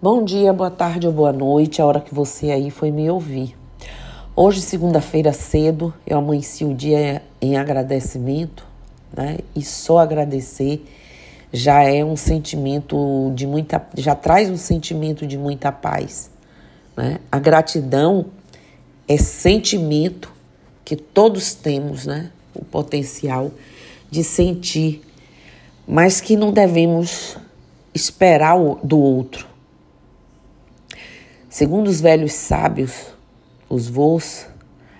Bom dia, boa tarde ou boa noite, a hora que você aí foi me ouvir. Hoje, segunda-feira cedo, eu amanheci o dia em agradecimento, né? E só agradecer já é um sentimento de muita, já traz um sentimento de muita paz, né? A gratidão é sentimento que todos temos, né? O potencial de sentir, mas que não devemos esperar do outro Segundo os velhos sábios, os vôs,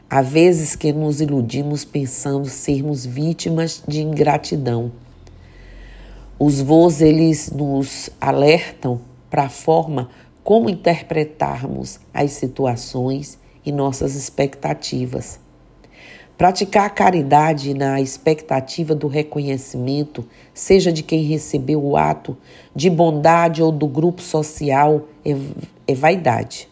há vezes que nos iludimos pensando sermos vítimas de ingratidão. Os vôs, eles nos alertam para a forma como interpretarmos as situações e nossas expectativas. Praticar a caridade na expectativa do reconhecimento, seja de quem recebeu o ato de bondade ou do grupo social, é, é vaidade.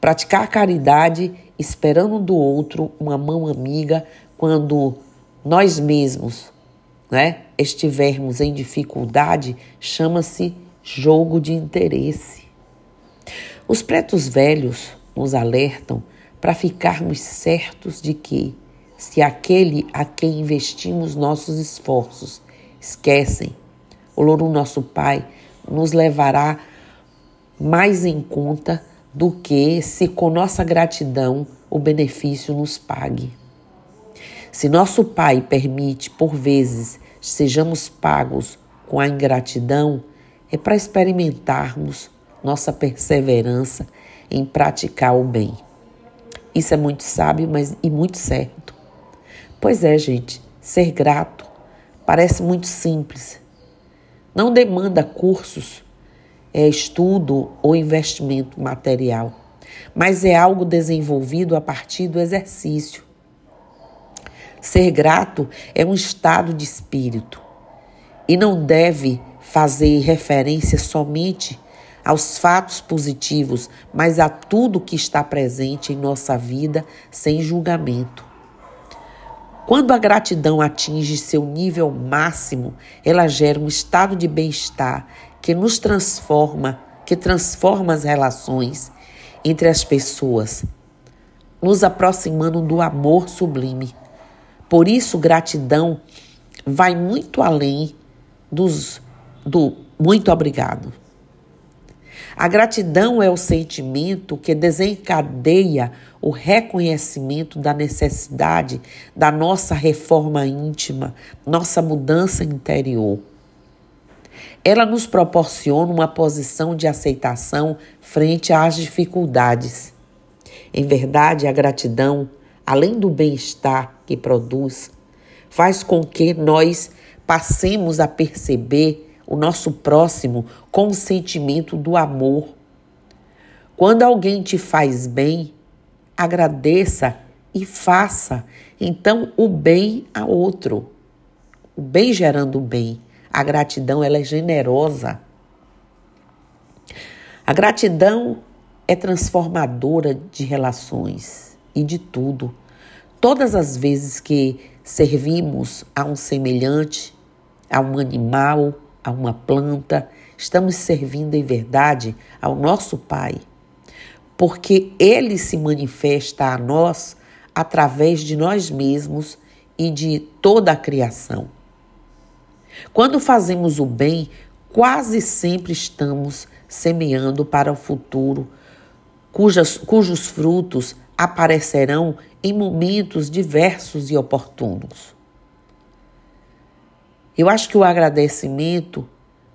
Praticar a caridade esperando do outro uma mão amiga quando nós mesmos né, estivermos em dificuldade, chama-se jogo de interesse. Os pretos velhos nos alertam para ficarmos certos de que, se aquele a quem investimos nossos esforços esquecem, o Louro Nosso Pai nos levará mais em conta do que se com nossa gratidão o benefício nos pague. Se nosso Pai permite, por vezes, sejamos pagos com a ingratidão, é para experimentarmos nossa perseverança em praticar o bem. Isso é muito sábio, mas e muito certo. Pois é, gente, ser grato parece muito simples. Não demanda cursos, é estudo ou investimento material, mas é algo desenvolvido a partir do exercício. Ser grato é um estado de espírito e não deve fazer referência somente aos fatos positivos, mas a tudo que está presente em nossa vida sem julgamento. Quando a gratidão atinge seu nível máximo, ela gera um estado de bem-estar que nos transforma, que transforma as relações entre as pessoas, nos aproximando do amor sublime. Por isso, gratidão vai muito além dos do muito obrigado. A gratidão é o sentimento que desencadeia o reconhecimento da necessidade da nossa reforma íntima, nossa mudança interior. Ela nos proporciona uma posição de aceitação frente às dificuldades. Em verdade, a gratidão, além do bem-estar que produz, faz com que nós passemos a perceber o nosso próximo com o sentimento do amor. Quando alguém te faz bem, agradeça e faça então o bem a outro. O bem gerando o bem. A gratidão ela é generosa. A gratidão é transformadora de relações e de tudo. Todas as vezes que servimos a um semelhante, a um animal, a uma planta, estamos servindo em verdade ao nosso Pai, porque Ele se manifesta a nós através de nós mesmos e de toda a criação. Quando fazemos o bem, quase sempre estamos semeando para o futuro, cujas, cujos frutos aparecerão em momentos diversos e oportunos. Eu acho que o agradecimento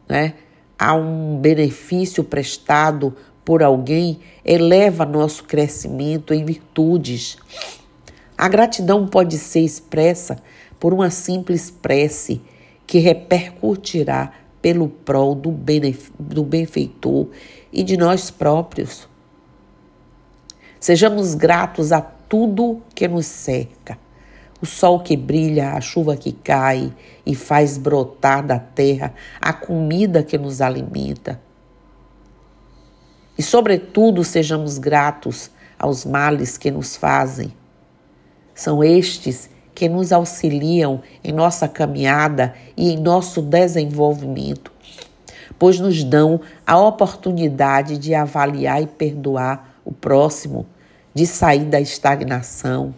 né, a um benefício prestado por alguém eleva nosso crescimento em virtudes. A gratidão pode ser expressa por uma simples prece que repercutirá pelo prol do, do benfeitor e de nós próprios. Sejamos gratos a tudo que nos cerca o sol que brilha, a chuva que cai e faz brotar da terra a comida que nos alimenta. E, sobretudo, sejamos gratos aos males que nos fazem. São estes que nos auxiliam em nossa caminhada e em nosso desenvolvimento. pois nos dão a oportunidade de avaliar e perdoar o próximo, de sair da estagnação,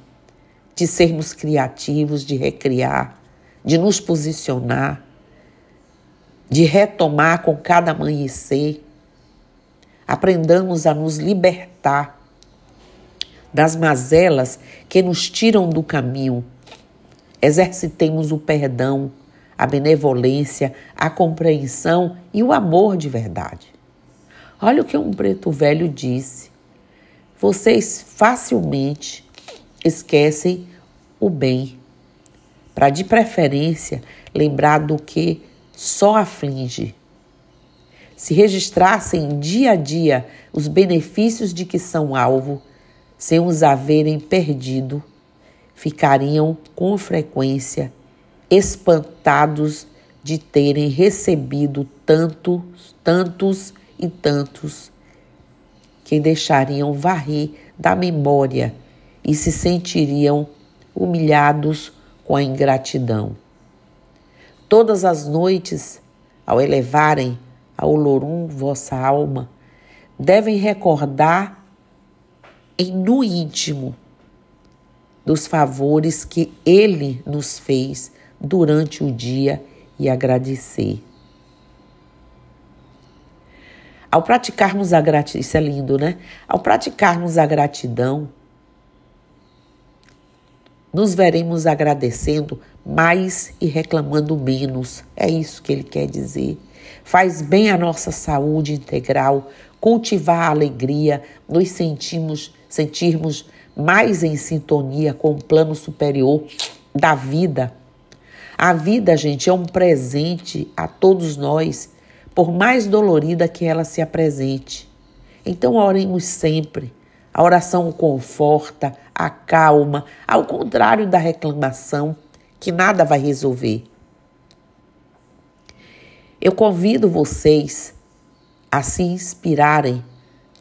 de sermos criativos, de recriar, de nos posicionar, de retomar com cada amanhecer. Aprendamos a nos libertar das mazelas que nos tiram do caminho. Exercitemos o perdão a benevolência, a compreensão e o amor de verdade. Olha o que um preto velho disse. Vocês facilmente esquecem o bem, para de preferência lembrar do que só aflige. Se registrassem dia a dia os benefícios de que são alvo, sem os haverem perdido, ficariam com frequência espantados de terem recebido tantos, tantos e tantos que deixariam varrer da memória e se sentiriam humilhados com a ingratidão. Todas as noites, ao elevarem ao Lorum vossa alma, devem recordar em no íntimo dos favores que ele nos fez durante o dia e agradecer. Ao praticarmos a gratidão, isso é lindo, né? Ao praticarmos a gratidão, nos veremos agradecendo mais e reclamando menos. É isso que ele quer dizer. Faz bem à nossa saúde integral, cultivar a alegria, nos sentimos, sentirmos mais em sintonia com o plano superior da vida a vida, gente, é um presente a todos nós, por mais dolorida que ela se apresente. Então, oremos sempre. A oração conforta, acalma, ao contrário da reclamação, que nada vai resolver. Eu convido vocês a se inspirarem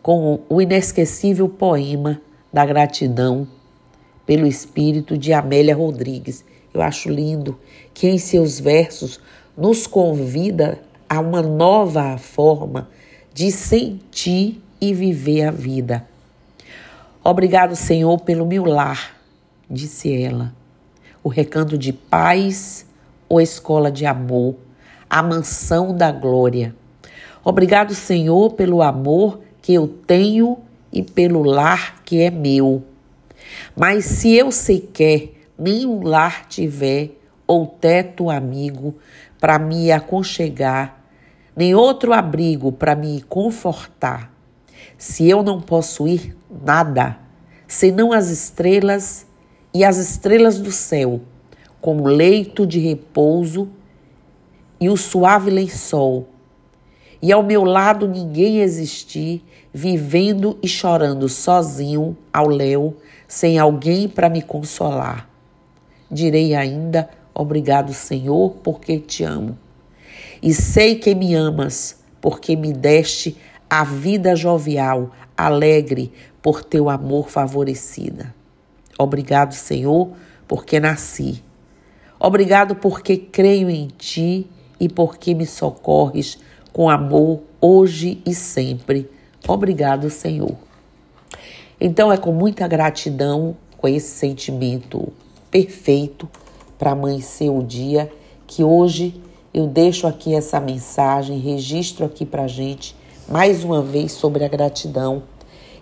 com o inesquecível poema da gratidão pelo espírito de Amélia Rodrigues eu acho lindo que em seus versos nos convida a uma nova forma de sentir e viver a vida. Obrigado, Senhor, pelo meu lar, disse ela. O recanto de paz ou escola de amor, a mansão da glória. Obrigado, Senhor, pelo amor que eu tenho e pelo lar que é meu. Mas se eu sequer nenhum lar tiver ou teto amigo para me aconchegar, nem outro abrigo para me confortar, se eu não possuir nada, senão as estrelas e as estrelas do céu, como leito de repouso e o suave lençol, e ao meu lado ninguém existir, vivendo e chorando sozinho ao léu, sem alguém para me consolar. Direi ainda: Obrigado, Senhor, porque te amo. E sei que me amas, porque me deste a vida jovial, alegre por teu amor favorecida. Obrigado, Senhor, porque nasci. Obrigado porque creio em ti e porque me socorres com amor hoje e sempre. Obrigado, Senhor. Então é com muita gratidão, com esse sentimento perfeito para amanhecer o dia, que hoje eu deixo aqui essa mensagem, registro aqui para gente, mais uma vez sobre a gratidão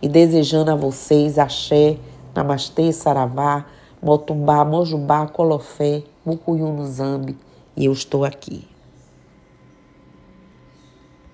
e desejando a vocês axé, namastê, saravá, motumbá, mojubá, colofé, mucuyu no zambi, e eu estou aqui.